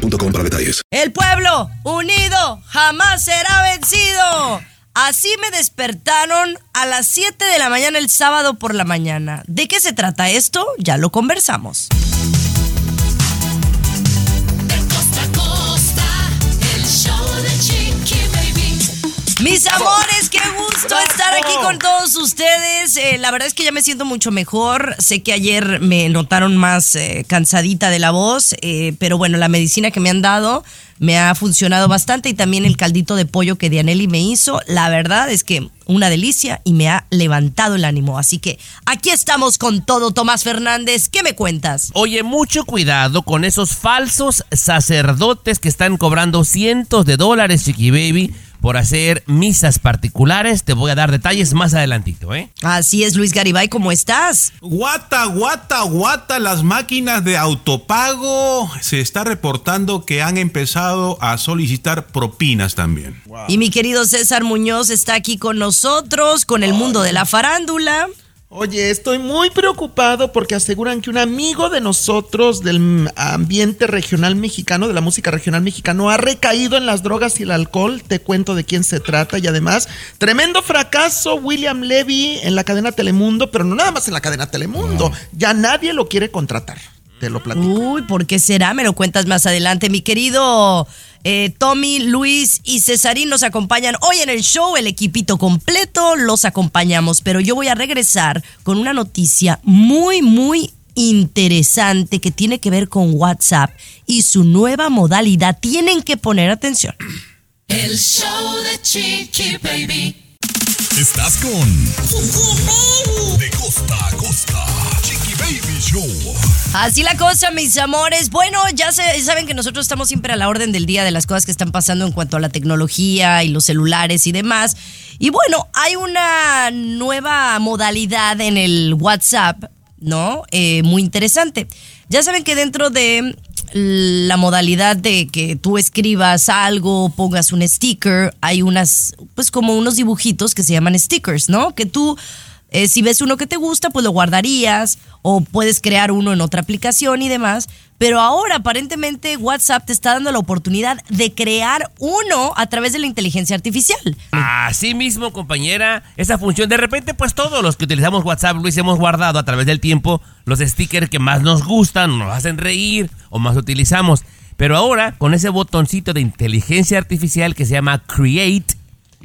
boostmobile.com para detalles. El pueblo unido jamás será vencido. Así me despertaron a las 7 de la mañana el sábado por la mañana. ¿De qué se trata esto? Ya lo conversamos. Mis amores, qué gusto estar aquí con todos ustedes. Eh, la verdad es que ya me siento mucho mejor. Sé que ayer me notaron más eh, cansadita de la voz, eh, pero bueno, la medicina que me han dado me ha funcionado bastante y también el caldito de pollo que Dianelli me hizo. La verdad es que una delicia y me ha levantado el ánimo. Así que aquí estamos con todo, Tomás Fernández. ¿Qué me cuentas? Oye, mucho cuidado con esos falsos sacerdotes que están cobrando cientos de dólares, Chiqui Baby por hacer misas particulares. Te voy a dar detalles más adelantito, ¿eh? Así es, Luis Garibay, ¿cómo estás? Guata, guata, guata, las máquinas de autopago se está reportando que han empezado a solicitar propinas también. Y mi querido César Muñoz está aquí con nosotros, con el mundo de la farándula. Oye, estoy muy preocupado porque aseguran que un amigo de nosotros del ambiente regional mexicano, de la música regional mexicano, ha recaído en las drogas y el alcohol. Te cuento de quién se trata y además, tremendo fracaso William Levy en la cadena Telemundo, pero no nada más en la cadena Telemundo. Ya nadie lo quiere contratar. Te lo platico. Uy, ¿por qué será? Me lo cuentas más adelante, mi querido eh, Tommy, Luis y Cesarín nos acompañan hoy en el show, el equipito completo los acompañamos, pero yo voy a regresar con una noticia muy, muy interesante que tiene que ver con WhatsApp y su nueva modalidad. Tienen que poner atención. El show de Chiqui Baby. Estás con Chiqui Baby. De costa a costa. Chiqui Baby Show. Así la cosa, mis amores. Bueno, ya se, saben que nosotros estamos siempre a la orden del día de las cosas que están pasando en cuanto a la tecnología y los celulares y demás. Y bueno, hay una nueva modalidad en el WhatsApp, ¿no? Eh, muy interesante. Ya saben que dentro de la modalidad de que tú escribas algo, pongas un sticker, hay unas, pues como unos dibujitos que se llaman stickers, ¿no? Que tú eh, si ves uno que te gusta, pues lo guardarías o puedes crear uno en otra aplicación y demás. Pero ahora aparentemente WhatsApp te está dando la oportunidad de crear uno a través de la inteligencia artificial. Así mismo, compañera, esa función. De repente, pues todos los que utilizamos WhatsApp, Luis, hemos guardado a través del tiempo los stickers que más nos gustan, nos hacen reír o más utilizamos. Pero ahora, con ese botoncito de inteligencia artificial que se llama Create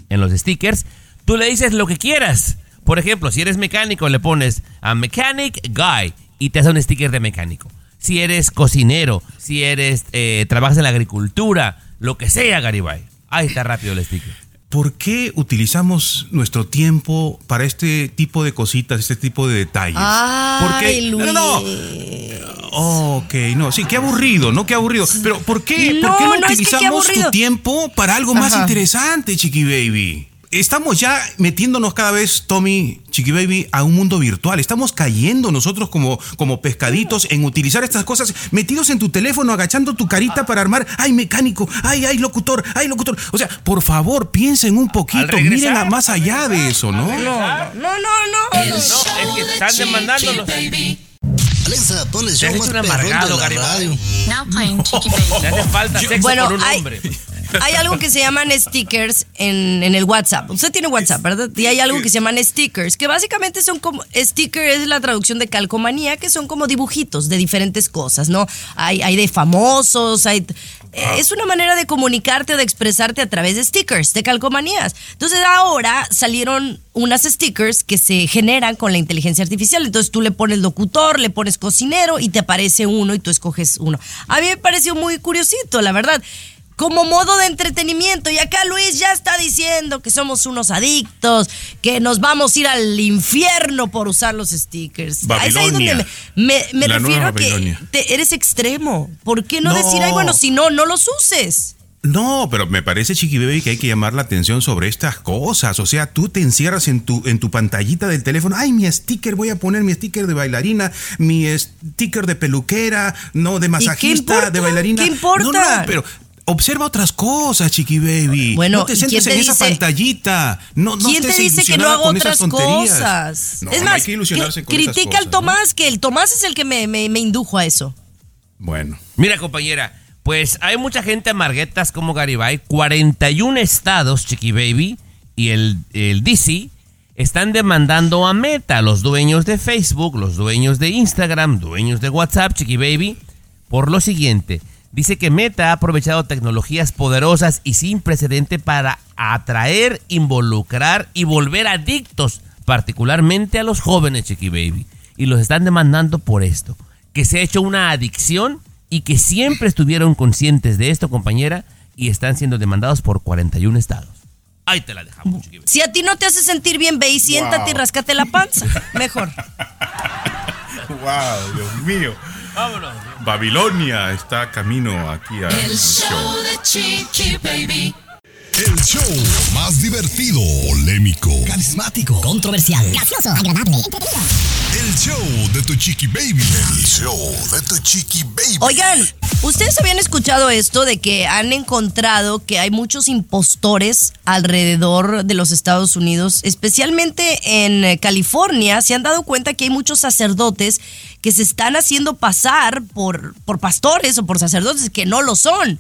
en los stickers, tú le dices lo que quieras. Por ejemplo, si eres mecánico, le pones a Mechanic Guy y te hace un sticker de mecánico. Si eres cocinero, si eres eh, trabajas en la agricultura, lo que sea, Garibay. Ahí está rápido el sticker. ¿Por qué utilizamos nuestro tiempo para este tipo de cositas, este tipo de detalles? Ay, No, no, no. Ok, no, sí, qué aburrido, ¿no? Qué aburrido. Pero ¿por qué No, ¿por qué no, no, es que qué utilizamos tu tiempo para algo más interesante, Chiqui Baby? Estamos ya metiéndonos cada vez, Tommy, Chiqui Baby, a un mundo virtual. Estamos cayendo nosotros como, como pescaditos en utilizar estas cosas, metidos en tu teléfono, agachando tu carita para armar, ay, mecánico, ay, ay, locutor, ay, locutor. O sea, por favor, piensen un poquito, regresar, miren a- más allá de eso, ¿no? No, no, no, no. El No, es que están. Alexa, pon el show más de la radio. Now playing Chiqui Te Baby. hace falta sexo Bueno, por un hay- hombre. Hay algo que se llaman stickers en, en el WhatsApp. Usted tiene WhatsApp, ¿verdad? Y hay algo que se llaman stickers, que básicamente son como. Sticker es la traducción de calcomanía, que son como dibujitos de diferentes cosas, ¿no? Hay, hay de famosos, hay. eh, Es una manera de comunicarte o de expresarte a través de stickers, de calcomanías. Entonces ahora salieron unas stickers que se generan con la inteligencia artificial. Entonces tú le pones locutor, le pones cocinero y te aparece uno y tú escoges uno. A mí me pareció muy curiosito, la verdad. Como modo de entretenimiento. Y acá Luis ya está diciendo que somos unos adictos, que nos vamos a ir al infierno por usar los stickers. Es ahí donde Babilonia. me, me- refiero a que Babilonia. te- eres extremo. ¿Por qué no, No. decir, ay, bueno, si no, no los uses? No, pero me parece, Chiqui Baby, que hay que llamar la atención sobre estas cosas. O sea, tú te encierras en tu, en tu pantallita del teléfono. Ay, mi sticker, voy a poner mi sticker de bailarina, mi sticker de peluquera, no, de masajista, de bailarina. ¿Qué importa? No, no, pero observa otras cosas, Chiqui Baby. Bueno, no te ¿y centres quién te en esa dice- pantallita. No, no ¿Quién te dice que no hago con esas otras tonterías. cosas? No, es no más, hay que ilusionarse que- con esas critica cosas, al ¿no? Tomás, que el Tomás es el que me, me- me indujo a eso. Bueno. Mira, compañera, pues hay mucha gente amarguetas como Garibay. 41 estados, Chiqui Baby, y el, el DC están demandando a Meta, los dueños de Facebook, los dueños de Instagram, dueños de WhatsApp, Chiqui Baby, por lo siguiente. Dice que Meta ha aprovechado tecnologías poderosas y sin precedente para atraer, involucrar y volver adictos, particularmente a los jóvenes, Chiqui Baby. Y los están demandando por esto. Que se ha hecho una adicción y que siempre estuvieron conscientes de esto, compañera, y están siendo demandados por 41 estados. Ahí te la dejamos, Chiqui Baby. Si a ti no te hace sentir bien, ve y siéntate y rascate la panza. Mejor. Wow, Dios mío. Vámonos. Babilonia está camino aquí al El show de Chiqui Baby. El show más divertido, polémico, carismático, controversial, gracioso, agradable, entretenido. el show de tu chiqui baby. El show de tu chiqui baby. Oigan, ¿ustedes habían escuchado esto de que han encontrado que hay muchos impostores alrededor de los Estados Unidos, especialmente en eh, California? Se han dado cuenta que hay muchos sacerdotes que se están haciendo pasar por, por pastores o por sacerdotes que no lo son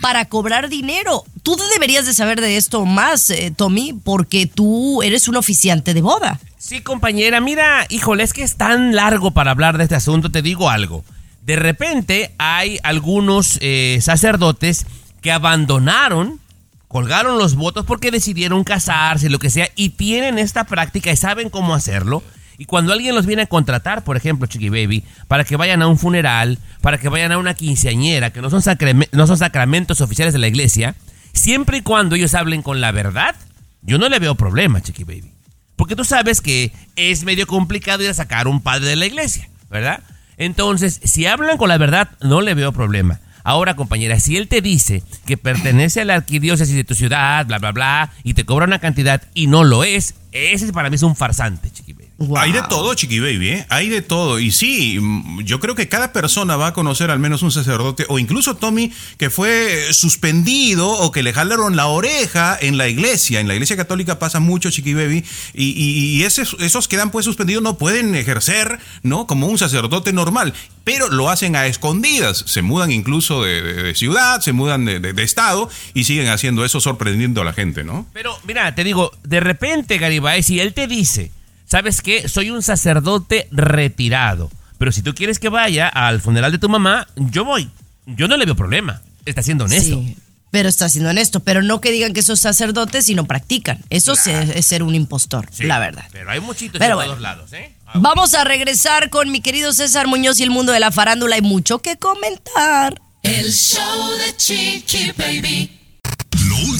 para cobrar dinero. Tú deberías de saber de esto más, eh, Tommy, porque tú eres un oficiante de boda. Sí, compañera, mira, híjole, es que es tan largo para hablar de este asunto, te digo algo. De repente hay algunos eh, sacerdotes que abandonaron, colgaron los votos porque decidieron casarse, lo que sea, y tienen esta práctica y saben cómo hacerlo. Y cuando alguien los viene a contratar, por ejemplo, Chiqui Baby, para que vayan a un funeral, para que vayan a una quinceañera, que no son, no son sacramentos oficiales de la iglesia, siempre y cuando ellos hablen con la verdad, yo no le veo problema, Chiqui Baby. Porque tú sabes que es medio complicado ir a sacar un padre de la iglesia, ¿verdad? Entonces, si hablan con la verdad, no le veo problema. Ahora, compañera, si él te dice que pertenece a la arquidiócesis de tu ciudad, bla, bla, bla, y te cobra una cantidad y no lo es, ese para mí es un farsante, chiqui Hay de todo, Chiqui Baby, ¿eh? Hay de todo. Y sí, mm, yo creo que cada persona va a conocer al menos un sacerdote, o incluso Tommy, que fue suspendido o que le jalaron la oreja en la iglesia. En la iglesia católica pasa mucho, Chiqui Baby, y, y- y esos, esos quedan pues suspendidos no pueden ejercer, ¿no? Como un sacerdote normal, pero lo hacen a escondidas. Se mudan incluso de, de- de ciudad, se mudan de, de- de estado y siguen haciendo eso sorprendiendo a la gente, ¿no? Pero mira, te digo, de repente, Garibay, si él te dice, ¿sabes qué? Soy un sacerdote retirado. Pero si tú quieres que vaya al funeral de tu mamá, yo voy. Yo no le veo problema. Está siendo honesto. Sí, pero está siendo honesto. Pero no que digan que son sacerdotes y no practican. Eso es, es ser un impostor, Sí, la verdad. Pero hay muchitos Pero bueno. todos lados, ¿eh? Vamos a regresar con mi querido César Muñoz y el mundo de la farándula. Hay mucho que comentar. El show de Chiqui Baby.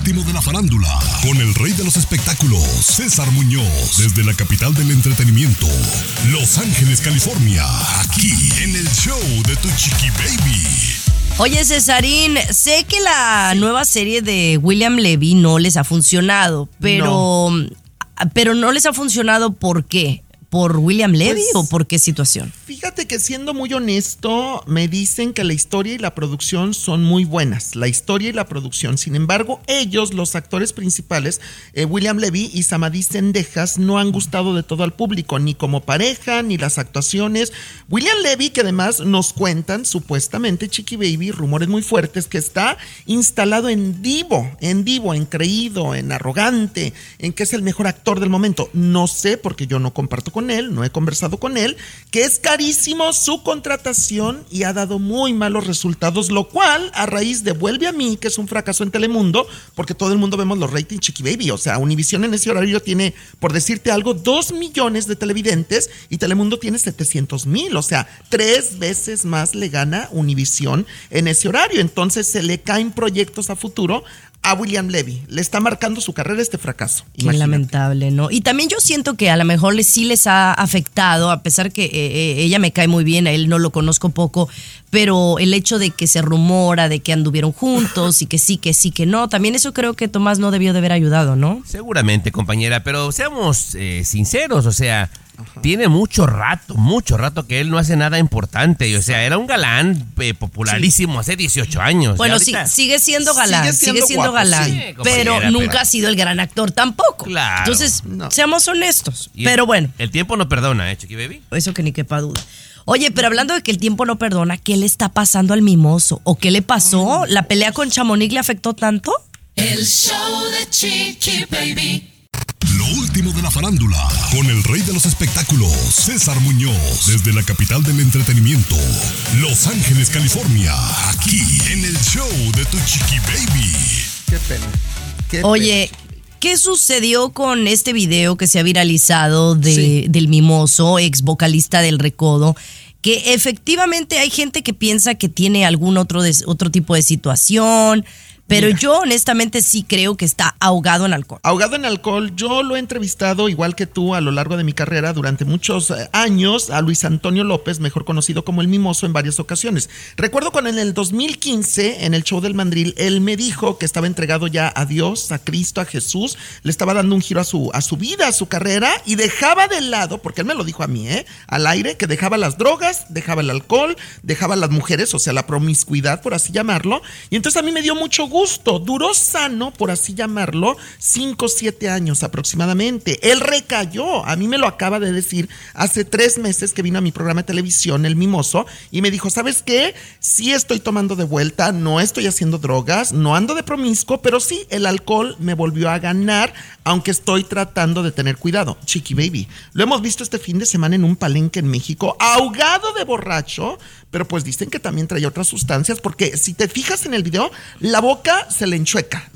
Último de la farándula, con el rey de los espectáculos, César Muñoz, desde la capital del entretenimiento, Los Ángeles, California, aquí en el show de tu chiqui baby. Oye, Cesarín, sé que la nueva serie de William Levy no les ha funcionado, pero pero no les ha funcionado ¿por qué? ¿Por William Levy Pues- o por qué situación? Fíjate que siendo muy honesto, me dicen que la historia y la producción son muy buenas, la historia y la producción. Sin embargo, ellos, los actores principales, eh, William Levy y Samadhi Sendejas, no han gustado de todo al público, ni como pareja, ni las actuaciones. William Levy, que además nos cuentan, supuestamente, Chiqui Baby, rumores muy fuertes, que está instalado en divo, en divo, en creído, en arrogante, en que es el mejor actor del momento. No sé, porque yo no comparto con él, no he conversado con él, que es carísimo su contratación y ha dado muy malos resultados, lo cual a raíz de Vuelve a mí, que es un fracaso en Telemundo, porque todo el mundo vemos los ratings Chiqui Baby, o sea, Univisión en ese horario tiene, por decirte algo, dos millones de televidentes y Telemundo tiene 700 mil, o sea, tres veces más le gana Univisión en ese horario, entonces se le caen proyectos a futuro a William Levy. Le está marcando su carrera este fracaso. Qué Imagínate. lamentable, ¿no? Y también yo siento que a lo mejor les- sí les ha afectado, a pesar que eh, eh, ella me cae muy bien, a él no lo conozco poco, pero el hecho de que se rumora de que anduvieron juntos y que sí, que sí, que no, también eso creo que Tomás no debió de haber ayudado, ¿no? Seguramente, compañera, pero seamos eh, sinceros, o sea, tiene mucho rato, mucho rato que él no hace nada importante. O sea, era un galán eh, popularísimo hace 18 años. Bueno, sí, sigue siendo galán, Sigue sigue siendo guapo, galán, sí, pero nunca pero- ha sido el gran actor tampoco. Claro. Entonces, No. seamos honestos. y Pero el- bueno, El tiempo no perdona, ¿eh, Chiqui Baby? eso que ni quepa duda. Oye, pero hablando de que el tiempo no perdona, ¿qué le está pasando al mimoso? ¿O qué le pasó? ¿La pelea con Chamonix le afectó tanto? El show de Chiqui Baby. Lo último de la farándula, con el rey de los espectáculos, César Muñoz, desde la capital del entretenimiento, Los Ángeles, California, aquí en el show de Tu Chiqui Baby. Qué pena. Qué Oye, ¿qué sucedió con este video que se ha viralizado de, del mimoso, ex vocalista del Recodo? Que efectivamente hay gente que piensa que tiene algún otro, otro tipo de situación, pero yo honestamente sí creo que está ahogado en alcohol. Ahogado en alcohol, yo lo he entrevistado igual que tú a lo largo de mi carrera durante muchos eh, años a Luis Antonio López, mejor conocido como el Mimoso en varias ocasiones. Recuerdo cuando en el 2015, en el show del Mandril, él me dijo que estaba entregado ya a Dios, a Cristo, a Jesús, le estaba dando un giro a su, a su vida, a su carrera y dejaba de lado, porque él me lo dijo a mí, ¿eh? al aire, que dejaba las drogas, dejaba el alcohol, dejaba las mujeres, o sea, la promiscuidad, por así llamarlo. Y entonces a mí me dio mucho gusto. Duró sano, por así llamarlo, 5 o 7 años aproximadamente. Él recayó. A mí me lo acaba de decir hace tres meses que vino a mi programa de televisión, El Mimoso, y me dijo, ¿sabes qué? Sí estoy tomando de vuelta, no estoy haciendo drogas, no ando de promiscuo, pero sí, el alcohol me volvió a ganar, aunque estoy tratando de tener cuidado. Chiqui Baby, lo hemos visto este fin de semana en un palenque en México, ahogado de borracho, pero pues dicen que también trae otras sustancias, porque si te fijas en el video, la boca se le enchueca,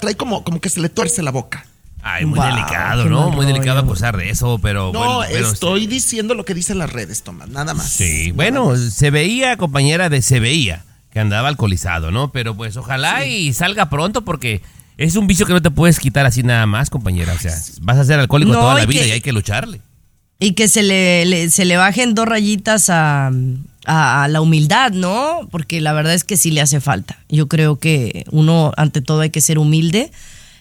trae como, como que se le tuerce la boca. Ay, muy Wow, delicado, ¿no? Muy delicado acusar de eso, pero No, bueno. pero estoy diciendo lo que dicen las redes, Tomás, nada más. Sí, bueno, se veía, compañera, de se veía que andaba alcoholizado, ¿no? Pero pues ojalá y salga pronto porque es un vicio que no te puedes quitar así nada más, compañera. O sea, vas a ser alcohólico No, toda la vida que- y hay que lucharle. Y que se le, le- se le bajen dos rayitas a, a- a la humildad, ¿no? Porque la verdad es que sí le hace falta. Yo creo que uno, ante todo, hay que ser humilde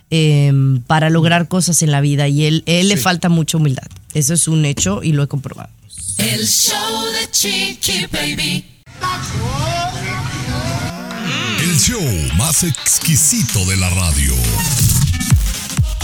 eh, para lograr cosas en la vida. Y él, él le falta mucha humildad. Eso es un hecho y lo he comprobado. El show de Chiqui Baby. El show más exquisito de la radio.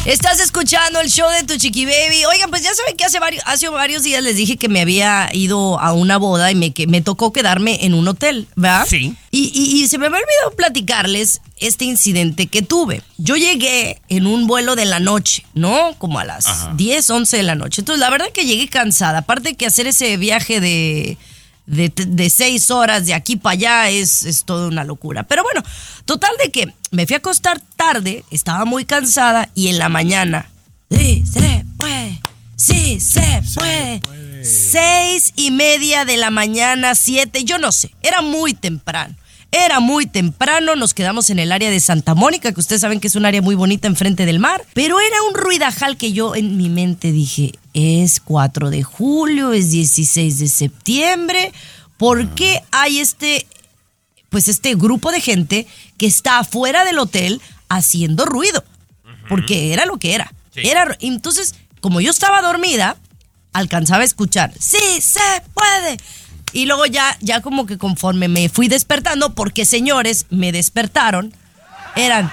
Estás escuchando el show de tu chiqui baby. Oigan, pues ya saben que hace varios, hace varios días les dije que me había ido a una boda y me, que me tocó quedarme en un hotel, ¿verdad? Sí. Y, y- y se me había olvidado platicarles este incidente que tuve. Yo llegué en un vuelo de la noche, ¿no? Como a las 10, 11 de la noche. Entonces, la verdad que llegué cansada. Aparte que hacer ese viaje de, de, de seis horas de aquí para allá es, es toda una locura. Pero bueno, total de que me fui a acostar tarde, estaba muy cansada y en la mañana, sí, se puede, sí, se puede. Seis y media de la mañana, siete, yo no sé, era muy temprano. Era muy temprano, nos quedamos en el área de Santa Mónica, que ustedes saben que es un área muy bonita enfrente del mar, pero era un ruidajal que yo en mi mente dije, es 4 de julio, es 16 de septiembre, ¿por qué hay este, pues este grupo de gente que está afuera del hotel haciendo ruido? Porque era lo que era. Sí. Era, entonces, como yo estaba dormida, alcanzaba a escuchar, sí se puede. Y luego ya, ya como que conforme me fui despertando, porque señores me despertaron, eran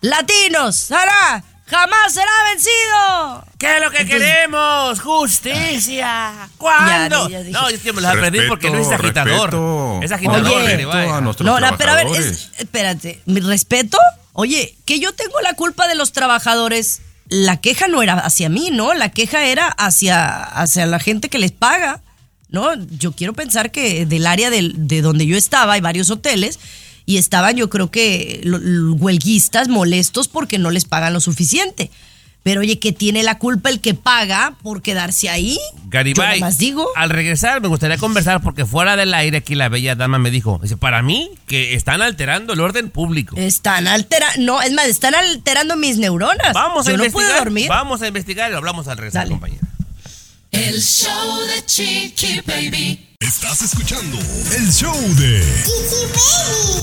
latinos, Sara, jamás será vencido. ¿Qué es lo que Entonces- queremos? Justicia. ¿Cuándo? Ya, ya dije. no, es que me lo aprendí porque no es agitador. respeto. Es agitador, Oye. A No, la- pero a ver, es- espérate, ¿mi respeto? Oye, que yo tengo la culpa de los trabajadores la queja no era hacia mí, ¿no? La queja era hacia, hacia la gente que les paga, ¿no? Yo quiero pensar que del área del- de donde yo estaba hay varios hoteles y estaban yo creo que huelguistas molestos porque no les pagan lo suficiente. Pero oye, que tiene la culpa el que paga por quedarse ahí? Garibay, Yo digo. al regresar me gustaría conversar porque fuera del aire aquí la bella dama me dijo, dice, para mí que están alterando el orden público. Están alterando, no, es más, están alterando mis neuronas. Vamos a no investigar. puedo dormir. Vamos a investigar y lo hablamos al regresar, Dale. El show de Chiqui Baby. Estás escuchando el show de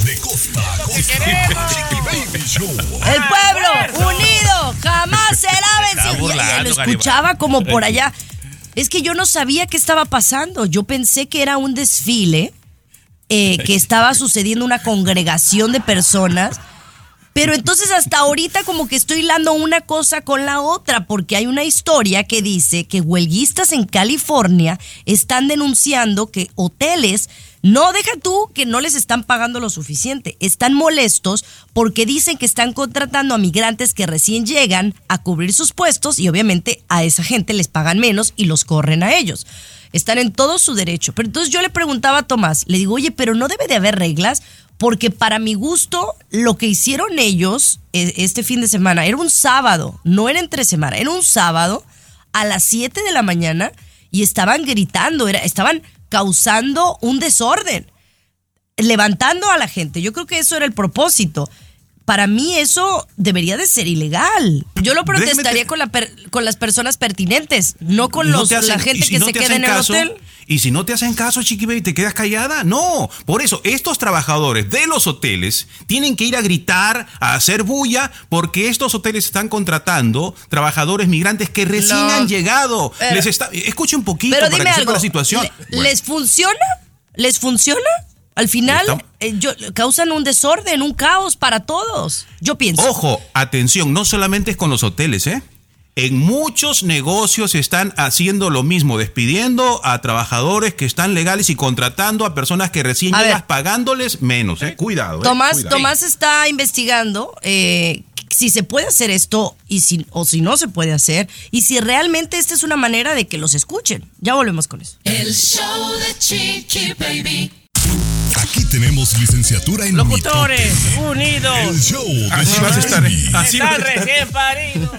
De costa a costa. Chiqui Baby Show. El pueblo unido jamás será vencido. Lo escuchaba como por allá. Es que yo no sabía qué estaba pasando. Yo pensé que era un desfile, eh, que estaba sucediendo una congregación de personas. Pero entonces hasta ahorita como que estoy hilando una cosa con la otra, porque hay una historia que dice que huelguistas en California están denunciando que hoteles, no deja tú que no les están pagando lo suficiente, están molestos porque dicen que están contratando a migrantes que recién llegan a cubrir sus puestos y obviamente a esa gente les pagan menos y los corren a ellos. Están en todo su derecho. Pero entonces yo le preguntaba a Tomás, le digo, oye, pero no debe de haber reglas porque para mi gusto lo que hicieron ellos eh, este fin de semana era un sábado, no era entre semana, era un sábado a las 7 de la mañana y estaban gritando, era, estaban causando un desorden, levantando a la gente. Yo creo que eso era el propósito. Para mí eso debería de ser ilegal. Yo lo protestaría te- con, la per- con las personas pertinentes, no con No los, te hacen- la gente si que no se queda en el caso, hotel. Y si no te hacen caso, Chiqui Baby, ¿te quedas callada? No. Por eso, estos trabajadores de los hoteles tienen que ir a gritar, a hacer bulla, porque estos hoteles están contratando trabajadores migrantes que recién han llegado. Pero- Les está, escuche un poquito Pero para dime que algo. la situación. ¿le- Bueno. ¿Les funciona? ¿Les funciona? Al final eh, yo- causan un desorden, un caos para todos. Yo pienso. Ojo, atención, no solamente es con los hoteles, ¿eh? En muchos negocios están haciendo lo mismo, despidiendo a trabajadores que están legales y contratando a personas que recién A llegas ver. pagándoles menos, ¿eh? Cuidado. ¿eh? Tomás, Cuidado. Tomás está investigando eh, si se puede hacer esto y si, o si no se puede hacer y si realmente esta es una manera de que los escuchen. Ya volvemos con eso. El show de Chiqui Baby. Aquí tenemos licenciatura en Locutores mitote. unidos. El show de Así vas a estar. Chiqui. Así vas a Están recién paridos.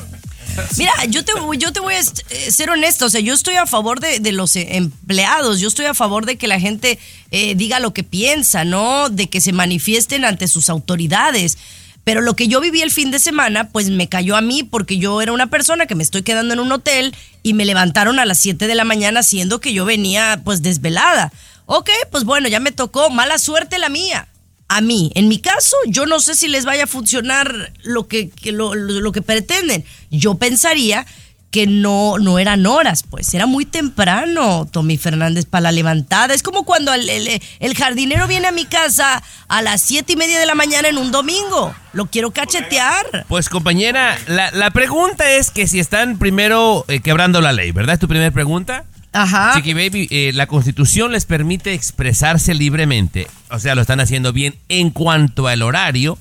Mira, yo te, yo te voy a eh, ser honesto, o sea, yo estoy a favor de, de los eh, empleados, yo estoy a favor de que la gente eh, diga lo que piensa, ¿no? De que se manifiesten ante sus autoridades. Pero lo que yo viví el fin de semana, pues me cayó a mí porque yo era una persona que me estoy quedando en un hotel y me levantaron a las 7 de la mañana siendo que yo venía pues desvelada. Ok, pues bueno, ya me tocó, mala suerte la mía a mí. En mi caso, yo no sé si les vaya a funcionar lo que, lo, lo- que pretenden. Yo pensaría que no, no eran horas, pues era muy temprano, Tommy Fernández, para la levantada. Es como cuando el, el- el jardinero viene a mi casa a las siete y media de la mañana en un domingo. Lo quiero cachetear. Pues compañera, la, la pregunta es que si están primero eh, quebrando la ley, ¿verdad? ¿Es tu primera pregunta? Ajá. Chiqui Baby, eh, la constitución les permite expresarse libremente, o sea, lo están haciendo bien en cuanto al horario.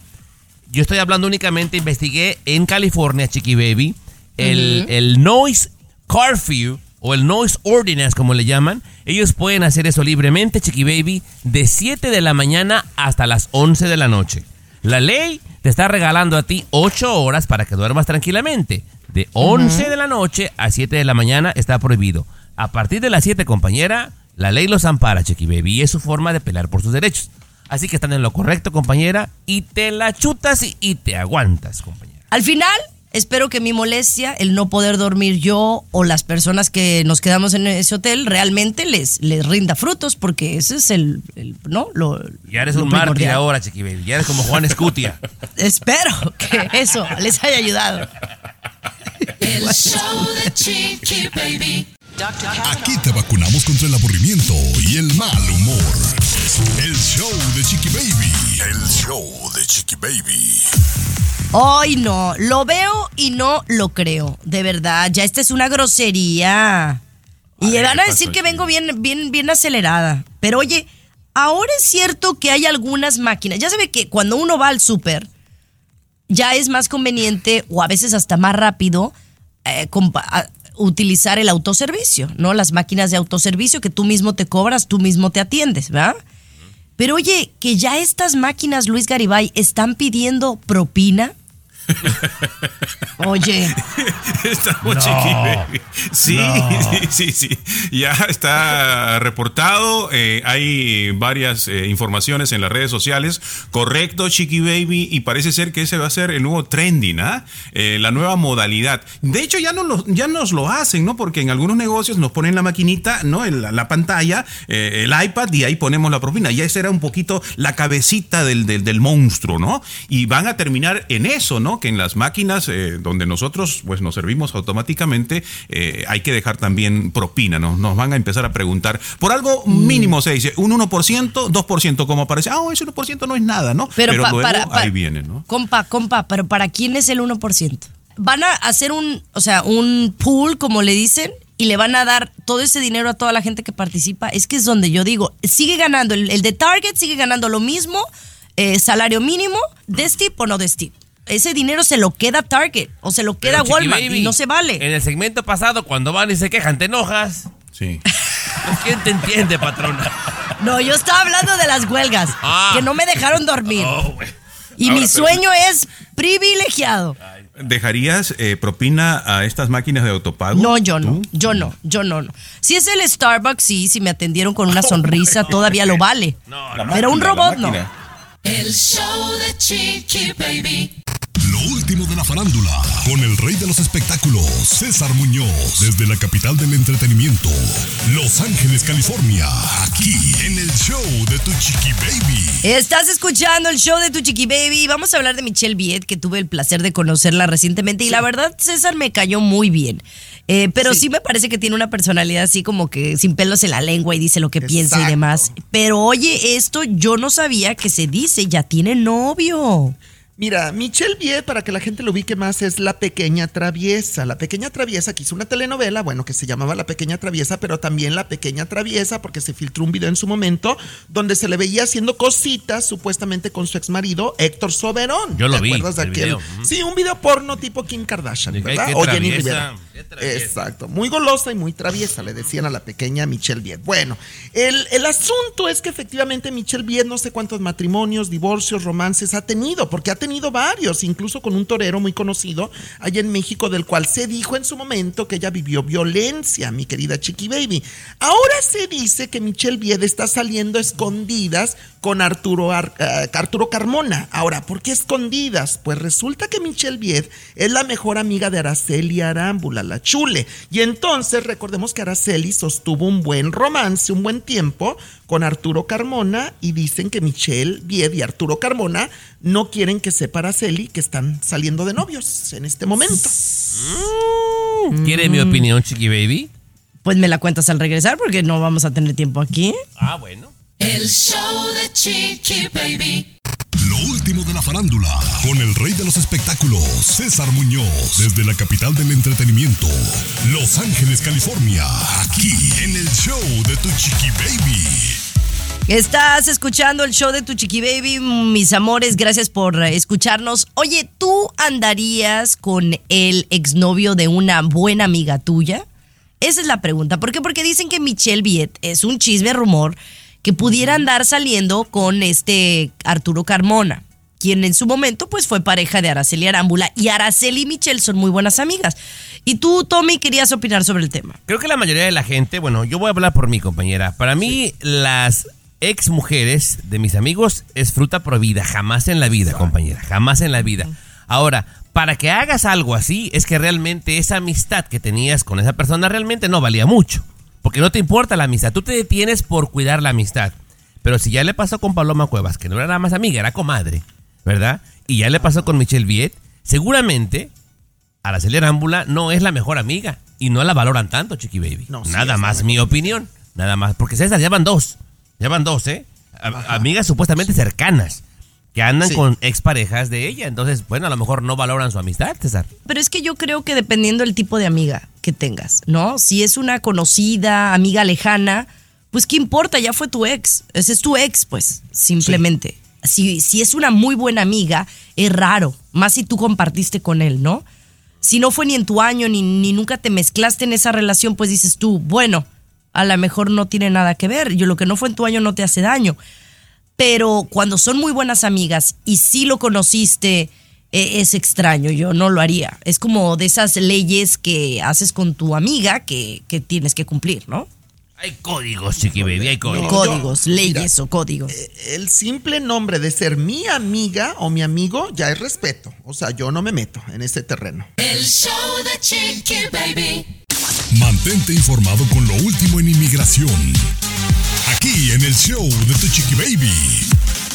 Yo estoy hablando únicamente, investigué en California, Chiqui Baby, el, el noise curfew o el noise ordinance, como le llaman. Ellos pueden hacer eso libremente, Chiqui Baby, de 7 de la mañana hasta las 11 de la noche. La ley te está regalando a ti 8 horas para que duermas tranquilamente. De 11 de la noche a 7 de la mañana está prohibido. A partir de las 7, compañera, la ley los ampara, Chiqui Baby, y es su forma de pelear por sus derechos. Así que están en lo correcto, compañera, y te la chutas y, y te aguantas, compañera. Al final, espero que mi molestia, el no poder dormir yo o las personas que nos quedamos en ese hotel, realmente les, les rinda frutos, porque ese es el, el- ¿no? Lo, Ya eres lo un mártir ahora, Chiqui Baby. Ya eres como Juan Escutia. Espero que eso les haya ayudado. El show de Chiqui Baby. Aquí te vacunamos contra el aburrimiento y el mal humor. El show de Chiqui Baby. El show de Chiqui Baby. Hoy no, lo veo y no lo creo, de verdad, ya esta es una grosería. Y ver, van a ¿qué decir que vengo bien, bien, bien acelerada. Pero oye, ahora es cierto que hay algunas máquinas. Ya sabe que cuando uno va al súper, ya es más conveniente o a veces hasta más rápido eh, utilizar el autoservicio, ¿no? Las máquinas de autoservicio que tú mismo te cobras, tú mismo te atiendes, ¿verdad? Pero oye, que ya estas máquinas, Luis Garibay, están pidiendo propina. Oye, Estamos chiqui, baby. Sí, sí, sí, sí. Ya está reportado. eh, hay varias eh, informaciones en las redes sociales. Correcto, Chiqui Baby. Y parece ser que ese va a ser el nuevo trending, ¿ah? Eh, la nueva modalidad. De hecho, ya, no lo- ya nos lo hacen, ¿no? Porque en algunos negocios nos ponen la maquinita, ¿no? En la, la pantalla, eh, el iPad, y ahí ponemos la propina. Ya esa era un poquito la cabecita del, del, del monstruo, ¿no? Y van a terminar en eso, ¿no? Que en las máquinas eh, donde nosotros pues nos servimos automáticamente, eh, hay que dejar también propina, ¿no? Nos van a empezar a preguntar por algo mínimo, se dice, un 1%, 2%, como parece, ah, ese 1% no es nada, ¿no? pero, pa- luego para, ahí viene, ¿no? Compa, compa, pero ¿para quién es el 1%? Van a hacer un, o sea, un pool, como le dicen, y le van a dar todo ese dinero a toda la gente que participa. Es que es donde yo digo, sigue ganando, el, el de Target sigue ganando lo mismo, eh, salario mínimo, de Steve o no de Steve. Ese dinero se lo queda Target o se lo queda Pero, Walmart Baby, y no se vale. En el segmento pasado, cuando van y se quejan, te enojas. Sí. Pues, ¿Quién te entiende, patrona? No, yo estaba hablando de las huelgas, Ah. que no me dejaron dormir. Oh, güey. y Ahora, mi pero- sueño es privilegiado. ¿Dejarías eh, propina a estas máquinas de autopago? No, yo no, ¿Tú? yo no, yo no, no. Si es el Starbucks, sí, si me atendieron con una sonrisa, todavía lo vale. No, La Pero un máquina, robot no. El show de Chiqui Baby. Lo último de la farándula, con el rey de los espectáculos, César Muñoz, desde la capital del entretenimiento, Los Ángeles, California, aquí en el show de Tu Chiqui Baby. Estás escuchando el show de Tu Chiqui Baby. Vamos a hablar de Michelle Viet, que tuve el placer de conocerla recientemente. Y la verdad, César me cayó muy bien. Eh, pero sí. me parece que tiene una personalidad así como que sin pelos en la lengua y dice lo que piensa y demás. Pero oye, esto yo no sabía que se dice, ya tiene novio. Mira, Michelle Viet, para que la gente lo ubique más, es La Pequeña Traviesa. La Pequeña Traviesa, que hizo una telenovela, bueno, que se llamaba La Pequeña Traviesa, pero también La Pequeña Traviesa, porque se filtró un video en su momento donde se le veía haciendo cositas, supuestamente con su exmarido, Héctor Soberón. Yo lo ¿Te vi, acuerdas de el aquel? video. Sí, un video porno tipo Kim Kardashian, ¿verdad? qué O Jenny Rivera. Exacto, muy golosa y muy traviesa, le decían a la pequeña Michelle Viet. Bueno, el, el asunto es que efectivamente Michelle Viet no sé cuántos matrimonios, divorcios, romances ha tenido, porque ha tenido varios, incluso con un torero muy conocido allá en México, del cual se dijo en su momento que ella vivió violencia, mi querida Chiqui Baby. Ahora se dice que Michelle Viet está saliendo escondidas con Arturo, Ar- eh, Arturo Carmona. Ahora, ¿por qué escondidas? Pues resulta que Michelle Viet es la mejor amiga de Araceli Arámbula, la chule. Y entonces recordemos que Araceli sostuvo un buen romance, un buen tiempo con Arturo Carmona y dicen que Michelle Viet y Arturo Carmona no quieren que sepa Araceli que están saliendo de novios en este momento. ¿Quiere Mm. mi opinión, Chiqui Baby? Pues me la cuentas al regresar porque no vamos a tener tiempo aquí. Ah, bueno. El show de Chiqui Baby. Lo último de la farándula, con el rey de los espectáculos, César Muñoz, desde la capital del entretenimiento, Los Ángeles, California, aquí en el show de Tu Chiqui Baby. Estás escuchando el show de tu chiqui baby, mis amores, gracias por escucharnos. Oye, ¿tú andarías con el exnovio de una buena amiga tuya? Esa es la pregunta. ¿Por qué? Porque dicen que Michelle Viet es un chisme rumor que pudiera andar saliendo con este Arturo Carmona, quien en su momento pues fue pareja de Araceli Arámbula y Araceli y Michelle son muy buenas amigas. Y tú, Tommy, querías opinar sobre el tema. Creo que la mayoría de la gente, bueno, yo voy a hablar por mi compañera. Para mí, las ex mujeres de mis amigos es fruta prohibida. Jamás en la vida, compañera. Jamás en la vida. Ahora, para que hagas algo así, es que realmente esa amistad que tenías con esa persona realmente no valía mucho. Porque no te importa la amistad. Tú te detienes por cuidar la amistad. Pero si ya le pasó con Paloma Cuevas, que no era nada más amiga, era comadre, ¿verdad? Y ya le pasó con Michelle Viet, seguramente Araceli Arámbula no es la mejor amiga y no la valoran tanto, Chiqui Baby. No, Nada más mi opinión. Nada más. Porque César, ya van dos. Ya van dos, ¿eh? A- amigas supuestamente cercanas que andan Sí. con exparejas de ella. Entonces, bueno, a lo mejor no valoran su amistad, César. Pero es que yo creo que dependiendo del tipo de amiga que tengas, ¿no? Si es una conocida, amiga lejana, pues qué importa, ya fue tu ex. Ese es tu ex, pues, simplemente. si, si es una muy buena amiga, es raro, más si tú compartiste con él, ¿no? Si no fue ni en tu año, ni, ni nunca te mezclaste en esa relación, pues dices tú, bueno, a lo mejor no tiene nada que ver, yo lo que no fue en tu año no te hace daño. Pero cuando son muy buenas amigas y sí lo conociste, es extraño, yo no lo haría. Es como de esas leyes que haces con tu amiga que, que tienes que cumplir, ¿no? Hay códigos, chiqui baby, hay códigos. códigos, yo- leyes o códigos. Eh, El simple nombre de ser mi amiga o mi amigo ya es respeto. O sea, yo no me meto en ese terreno. El show de Chiqui Baby. Mantente informado con lo último en inmigración. Aquí en el show de Tu Chiqui Baby.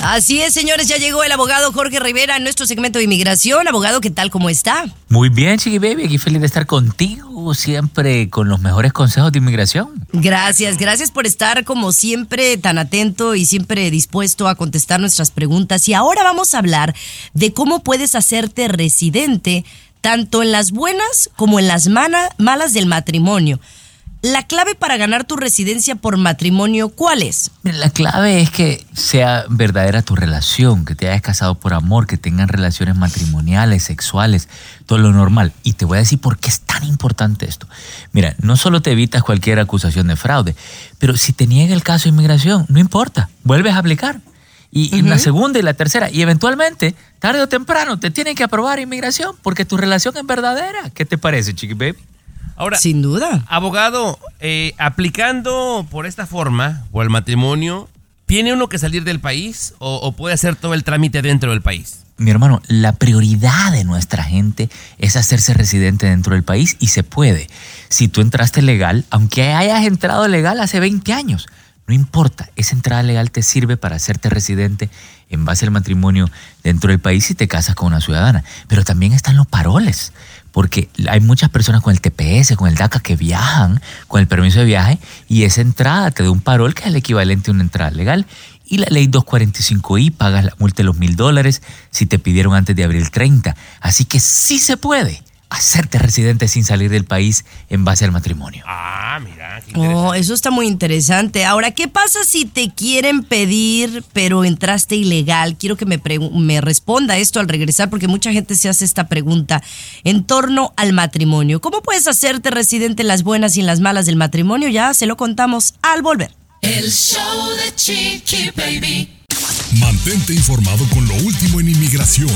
Así es, señores, ya llegó el abogado Jorge Rivera en nuestro segmento de inmigración. Abogado, ¿qué tal? ¿Cómo está? Muy bien, Chiqui Baby, aquí feliz de estar contigo, siempre con los mejores consejos de inmigración. Gracias, gracias por estar como siempre tan atento y siempre dispuesto a contestar nuestras preguntas. Y ahora vamos a hablar de cómo puedes hacerte residente tanto en las buenas como en las malas del matrimonio. La clave para ganar tu residencia por matrimonio, ¿cuál es? La clave es que sea verdadera tu relación, que te hayas casado por amor, que tengan relaciones matrimoniales, sexuales, todo lo normal. Y te voy a decir por qué es tan importante esto. Mira, no solo te evitas cualquier acusación de fraude, pero si te niega el caso de inmigración, no importa, vuelves a aplicar. Y, y la segunda y la tercera, y eventualmente, tarde o temprano, te tienen que aprobar inmigración porque tu relación es verdadera. ¿Qué te parece, Chiqui Baby? Ahora, Sin duda. abogado, eh, aplicando por esta forma, por el matrimonio, ¿tiene uno que salir del país o, o puede hacer todo el trámite dentro del país? Mi hermano, la prioridad de nuestra gente es hacerse residente dentro del país y se puede. Si tú entraste legal, aunque hayas entrado legal hace 20 años, no importa, esa entrada legal te sirve para hacerte residente en base al matrimonio dentro del país si te casas con una ciudadana. Pero también están los paroles, porque hay muchas personas con el TPS, con el DACA que viajan con el permiso de viaje y esa entrada te da un parol que es el equivalente a una entrada legal. Y la ley 245i pagas la multa de los mil dólares si te pidieron antes de abril 30. Así que sí se puede hacerte residente sin salir del país en base al matrimonio. Ah, mira, qué Oh, eso está muy interesante. Ahora, ¿qué pasa si te quieren pedir, pero entraste ilegal? Quiero que me, me responda esto al regresar, porque mucha gente se hace esta pregunta en torno al matrimonio. ¿Cómo puedes hacerte residente en las buenas y en las malas del matrimonio? Ya se lo contamos al volver. El show de Chiqui Baby. Mantente informado con lo último en inmigración.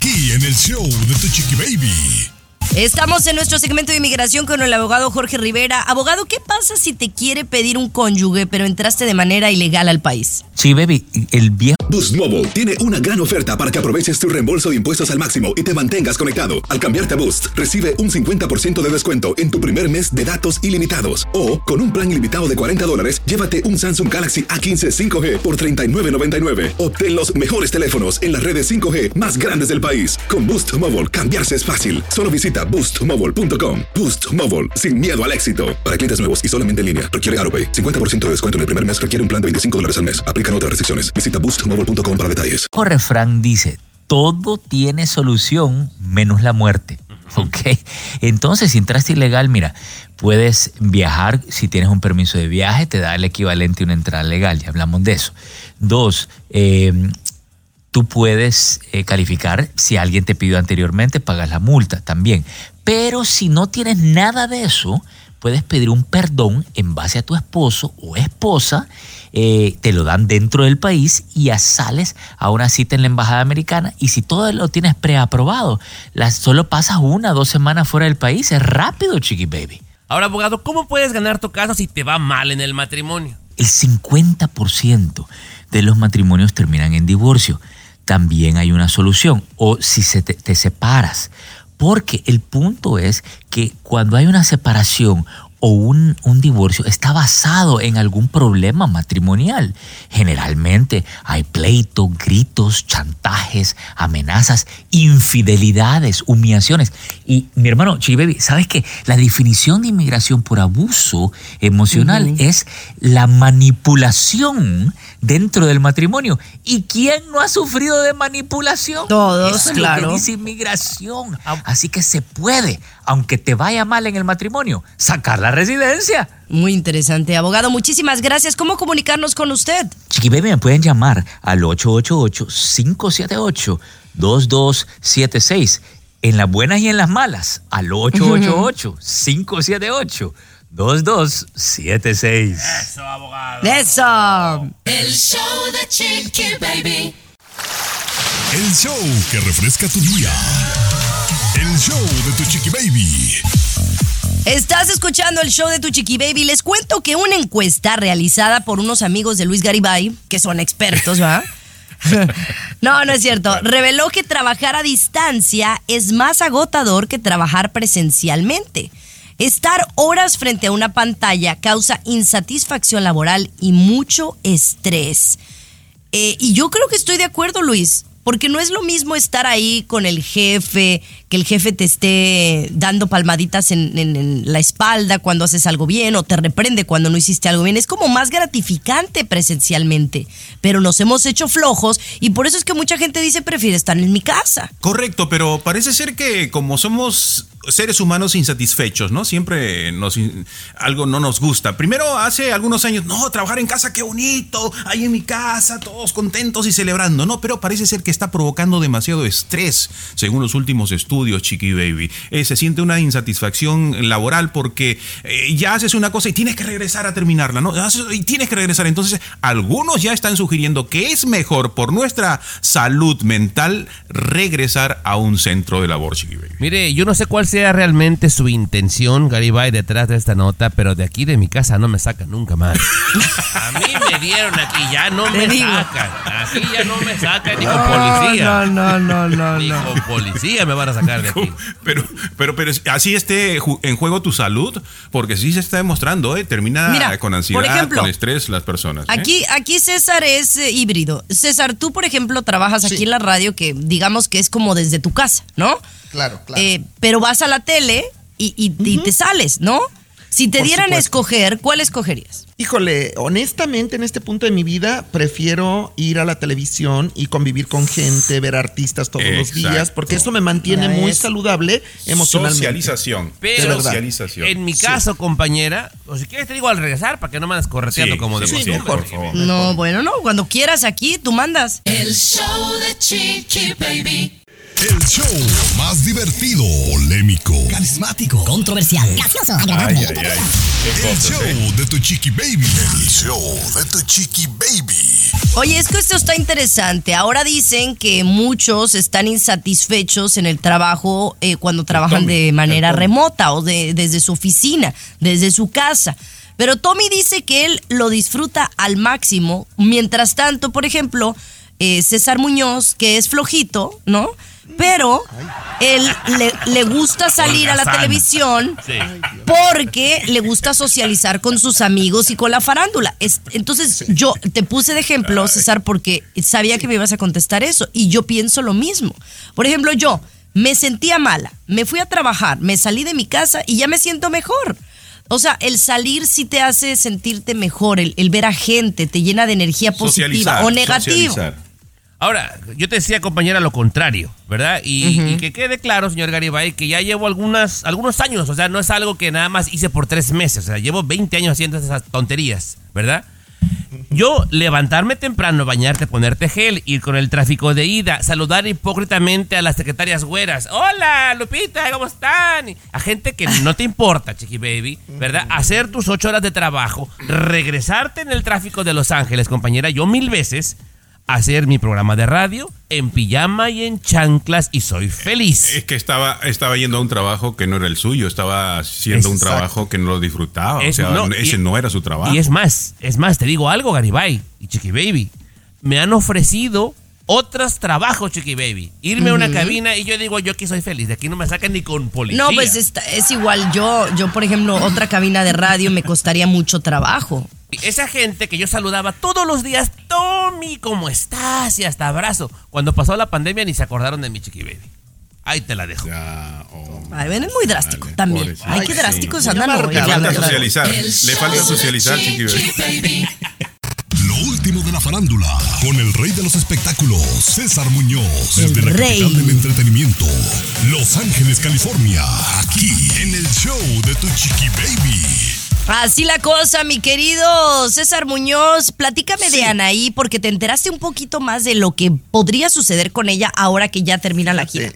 Aquí en el show de Tu Chiqui Baby. Estamos en nuestro segmento de inmigración con el abogado Jorge Rivera. Abogado, ¿qué pasa si te quiere pedir un cónyuge, pero entraste de manera ilegal al país? Sí, baby, el viejo Boost Mobile tiene una gran oferta para que aproveches tu reembolso de impuestos al máximo y te mantengas conectado. Al cambiarte a Boost, recibe un 50% de descuento en tu primer mes de datos ilimitados. O, con un plan ilimitado de 40 dólares, llévate un Samsung Galaxy A15 5G por $39.99. Obtén los mejores teléfonos en las redes 5G más grandes del país. Con Boost Mobile, cambiarse es fácil. Solo visita boostmobile.com. Boost Mobile, sin miedo al éxito. Para clientes nuevos y solamente en línea, requiere AroPay. 50% de descuento en el primer mes requiere un plan de 25 dólares al mes. Aplican otras restricciones. Visita boostmobile.com para detalles. refrán dice, todo tiene solución menos la muerte. ¿Ok? Entonces, si entraste ilegal, mira, puedes viajar, si tienes un permiso de viaje, te da el equivalente a una entrada legal, ya hablamos de eso. Dos, eh, tú puedes eh, calificar, si alguien te pidió anteriormente, pagas la multa también. Pero si no tienes nada de eso, puedes pedir un perdón en base a tu esposo o esposa, eh, te lo dan dentro del país y ya sales a una cita en la embajada americana y si todo lo tienes preaprobado, las, solo pasas una o dos semanas fuera del país, es rápido, chiqui baby. Ahora, abogado, ¿cómo puedes ganar tu caso si te va mal en el matrimonio? El 50% de los matrimonios terminan en divorcio. También hay una solución. O si se te, te separas. Porque el punto es que cuando hay una separación o un, un divorcio está basado en algún problema matrimonial. Generalmente hay pleitos, gritos, chantajes, amenazas, infidelidades, humillaciones. Y mi hermano, Chi Baby, ¿sabes qué? La definición de inmigración por abuso emocional es la manipulación dentro del matrimonio. ¿Y quién no ha sufrido de manipulación? Todos, Eso es claro. Lo que dice inmigración. Así que se puede, aunque te vaya mal en el matrimonio, sacar la residencia. Muy interesante, abogado. Muchísimas gracias. ¿Cómo comunicarnos con usted? Chiqui Baby, me pueden llamar al 888-578-2276. En las buenas y en las malas, al 888-578-2276. Eso, abogado. Eso. El show de Chiqui Baby. El show que refresca tu día. El show de tu chiqui baby. Estás escuchando el show de tu chiqui baby. Les cuento que una encuesta realizada por unos amigos de Luis Garibay, que son expertos, ¿va? no, no es cierto. Reveló que trabajar a distancia es más agotador que trabajar presencialmente. Estar horas frente a una pantalla causa insatisfacción laboral y mucho estrés. Eh, y yo creo que estoy de acuerdo, Luis, porque no es lo mismo estar ahí con el jefe, que el jefe te esté dando palmaditas en, la espalda cuando haces algo bien o te reprende cuando no hiciste algo bien. Es como más gratificante presencialmente, pero nos hemos hecho flojos y por eso es que mucha gente dice prefiere estar en mi casa. Correcto, pero parece ser que como somos seres humanos insatisfechos, ¿no? Siempre nos algo no nos gusta. Primero hace algunos años, no, trabajar en casa, qué bonito, ahí en mi casa, todos contentos y celebrando, ¿no? Pero parece ser que está provocando demasiado estrés, según los últimos estudios, Chiqui Baby. Eh, se siente una insatisfacción laboral porque eh, ya haces una cosa y tienes que regresar a terminarla, ¿no? Y tienes que regresar. Entonces, algunos ya están sugiriendo que es mejor por nuestra salud mental regresar a un centro de labor, Chiqui Baby. Mire, yo no sé cuál sea realmente su intención, Garibay, detrás de esta nota, pero de aquí de mi casa no me sacan nunca más. A mí me dieron aquí, ya no me digo. sacan. Aquí ya no me sacan ni con policía. no, no, no, Ni con policía me van a sacar de aquí. Pero, pero, pero así esté en juego tu salud, porque sí se está demostrando, ¿eh? Termina Mira, con ansiedad, por ejemplo, con estrés las personas. ¿eh? Aquí, aquí César es eh, híbrido. César, tú, por ejemplo, trabajas aquí en la radio, que digamos que es como desde tu casa, ¿no? Claro, claro. Eh, pero vas a la tele y, y- y te sales, ¿no? Si te Por dieran a escoger, ¿cuál escogerías? Híjole, honestamente en este punto de mi vida prefiero ir a la televisión y convivir con gente, ver artistas todos los días, porque eso me mantiene muy saludable emocionalmente. Socialización. Pero Socialización. en mi caso, compañera, o si quieres te digo al regresar para que no me andes correteando Sí, como de sí, por favor. No, bueno, no. Cuando quieras aquí, tú mandas. El show de Chiqui Baby. El show más divertido, polémico, Carismático. Controversial. Gracioso. Agradable. entretenido. el show de tu chiqui baby. El show de tu chiqui baby. Oye, es que esto está interesante. Ahora dicen que muchos están insatisfechos en el trabajo eh, cuando trabajan Tommy, de manera remota o de- desde su oficina, desde su casa. Pero Tommy dice que él lo disfruta al máximo. Mientras tanto, por ejemplo, eh, César Muñoz, que es flojito, ¿no? Pero él le, le gusta salir a la televisión Sí. porque le gusta socializar con sus amigos y con la farándula. Es- entonces yo te puse de ejemplo, César, porque sabía que me ibas a contestar eso y yo pienso lo mismo. Por ejemplo, yo me sentía mala, me fui a trabajar, me salí de mi casa y ya me siento mejor. O sea, el salir sí te hace sentirte mejor, el, el ver a gente te llena de energía positiva Socializar, o negativa. socializar. Ahora, yo te decía, compañera, lo contrario, ¿verdad? Y, y que quede claro, señor Garibay, que ya llevo algunas, algunos años, o sea, no es algo que nada más hice por tres meses, o sea, llevo 20 años haciendo esas tonterías, ¿verdad? Yo levantarme temprano, bañarte, ponerte gel, ir con el tráfico de ida, saludar hipócritamente a las secretarias güeras. Hola, Lupita, ¿cómo están? A gente que no te importa, chiqui baby, ¿verdad? Hacer tus ocho horas de trabajo, regresarte en el tráfico de Los Ángeles, compañera, yo mil veces hacer mi programa de radio en pijama y en chanclas y soy feliz. Es que estaba, estaba yendo a un trabajo que no era el suyo, estaba haciendo un trabajo que no lo disfrutaba. Es- o sea, no, ese y- no era su trabajo. Y es más, es más, te digo algo, Garibay y Chiqui Baby. Me han ofrecido otros trabajos, Chiqui Baby. Irme a una cabina y yo digo, yo aquí soy feliz. De aquí no me sacan ni con policía. No, pues está- es igual. Yo, yo, por ejemplo, otra cabina de radio me costaría mucho trabajo. Esa gente que yo saludaba todos los días, Tommy, ¿cómo estás? Y hasta abrazo. Cuando pasó la pandemia ni se acordaron de mi Chiqui Baby. Ahí te la dejo. Ya, oh. Ay, ven, es muy drástico Dale, también. pobrecito. Ay, Ay, qué sí. drásticos Muy andan hoy. Le la falta socializar. El Le falta socializar, Chiqui Baby. Lo último de la la farándula, con el rey de los espectáculos, César Muñoz, desde la rey. capital del entretenimiento, Los Ángeles, California, aquí en el show de tu chiqui baby. Así la cosa, mi querido César Muñoz. Platícame de Anaí porque te enteraste un poquito más de lo que podría suceder con ella ahora que ya termina la gira.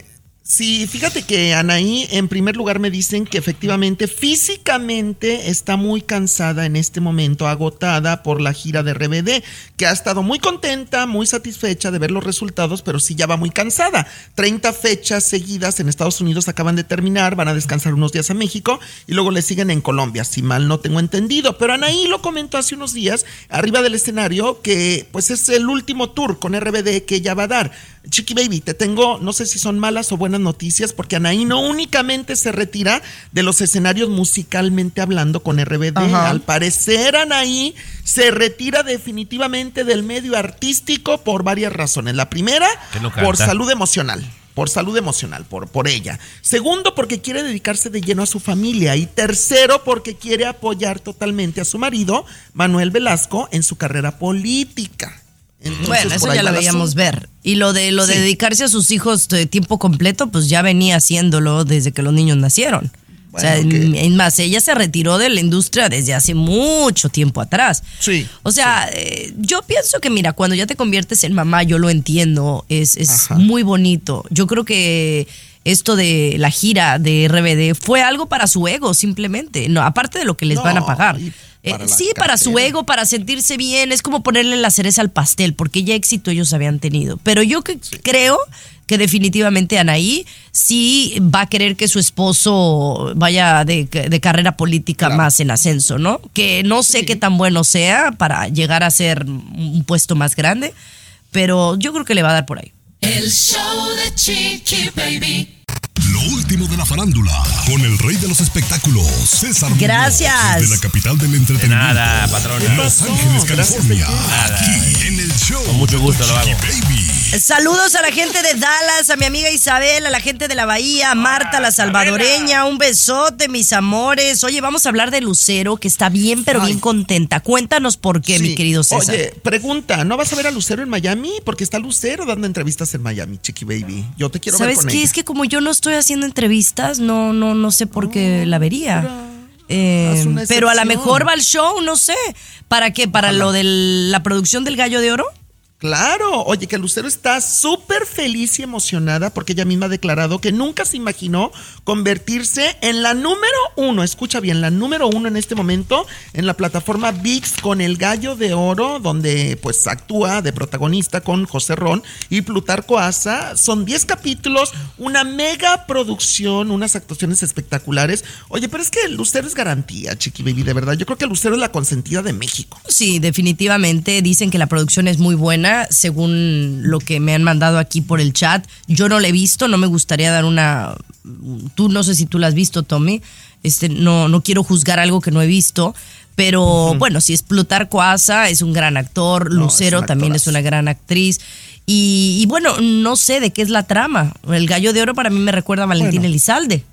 Sí, fíjate que Anaí, en primer lugar, me dicen que efectivamente físicamente está muy cansada en este momento, agotada por la gira de RBD, que ha estado muy contenta, muy satisfecha de ver los resultados, pero sí ya va muy cansada. 30 fechas seguidas en Estados Unidos acaban de terminar, van a descansar unos días a México y luego le siguen en Colombia, si mal no tengo entendido. Pero Anaí lo comentó hace unos días, arriba del escenario, que pues es el último tour con RBD que ella va a dar. Chiqui Baby, te tengo, no sé si son malas o buenas noticias, porque Anaí no únicamente se retira de los escenarios musicalmente hablando con RBD. Ajá. Al parecer, Anaí se retira definitivamente del medio artístico por varias razones. La primera, no por salud emocional. Por salud emocional, por, por ella. Segundo, porque quiere dedicarse de lleno a su familia. Y tercero, porque quiere apoyar totalmente a su marido, Manuel Velasco, en su carrera política. Entonces, Bueno, eso ya lo veíamos ver. Y lo de lo de Sí. dedicarse a sus hijos de tiempo completo, pues ya venía haciéndolo desde que los niños nacieron. o sea, en- más, ella se retiró de la industria desde hace mucho tiempo atrás. Sí, O sea, eh, yo pienso que, mira, cuando ya te conviertes en mamá, yo lo entiendo, es, es muy bonito. Yo creo que esto de la gira de RBD fue algo para su ego, simplemente. No, aparte de lo que les No, van a pagar. y Eh, sí, para su ego, para sentirse bien, es como ponerle la cereza al pastel, porque ya éxito ellos habían tenido. Pero yo que- creo que definitivamente Anaí sí va a querer que su esposo vaya de, de carrera política más en ascenso, ¿no? Que no sé qué tan bueno sea para llegar a ser un puesto más grande, pero yo creo que le va a dar por ahí. El show de Chiqui Baby. Lo último de la farándula, con el rey de los espectáculos, César Muñoz, Gracias. desde la capital del De entretenimiento, nada, patrona. Los Ángeles, California, aquí en el show Con mucho gusto lo hago. Baby. Saludos a la gente de Dallas, a mi amiga Isabel, a la gente de la Bahía, a Marta, la salvadoreña, un besote, mis amores. Oye, vamos a hablar de Lucero, que está bien, pero Ay. bien contenta. Cuéntanos por qué, mi querido César. Oye, pregunta, ¿no vas a ver a Lucero en Miami? Porque está Lucero dando entrevistas en Miami, Chiqui Baby. Yo te quiero ver ¿Sabes con qué? ella. Es que como yo no estoy haciendo entrevistas, no, no, no sé por qué la vería. Eh, pero a lo mejor va al show, no sé. ¿Para qué? ¿Para lo de la producción del Gallo de Oro? Claro, oye, que Lucero está súper feliz y emocionada porque ella misma ha declarado que nunca se imaginó convertirse en la número uno, escucha bien, la número uno en este momento en la plataforma VIX con el Gallo de Oro, donde pues actúa de protagonista con José Ron y Plutarco Asa. Son 10 capítulos, una mega producción, unas actuaciones espectaculares. Oye, pero es que Lucero es garantía, Chiqui Baby, de verdad. Yo creo que Lucero es la consentida de México. Sí, definitivamente dicen que la producción es muy buena, según lo que me han mandado aquí por el chat. Yo no la he visto, no me gustaría dar una... Tú no sé si tú la has visto, Tommy. Este, no, no quiero juzgar algo que no he visto. Pero bueno, si es Plutarco Asa, es un gran actor. No, Lucero es también es una gran actriz. Y, y bueno, no sé de qué es la trama. El gallo de oro para mí me recuerda a Valentín Bueno. Elizalde.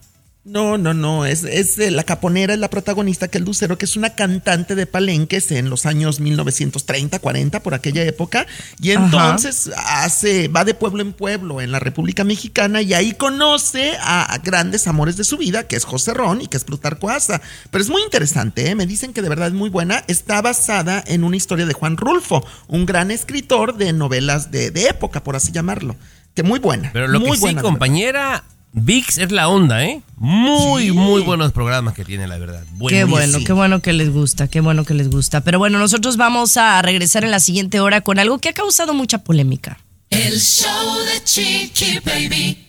No, no, no, es, es eh, la caponera, es la protagonista, que es Lucero, que es una cantante de palenques en los años 1930, 40, por aquella época, y Ajá. entonces hace, va de pueblo en pueblo en la República Mexicana y ahí conoce a, a grandes amores de su vida, que es José Ron y que es Plutarco Asa. Pero es muy interesante, ¿eh? me dicen que de verdad es muy buena, está basada en una historia de Juan Rulfo, un gran escritor de novelas de, de época, por así llamarlo, que muy buena. Pero lo muy que sí, buena, compañera, VIX es la onda, ¿eh? Muy, Sí. muy buenos programas que tiene, la verdad. Qué Buenísimo. bueno, qué bueno que les gusta, qué bueno que les gusta. Pero bueno, nosotros vamos a regresar en la siguiente hora con algo que ha causado mucha polémica. El show de Chiqui Baby.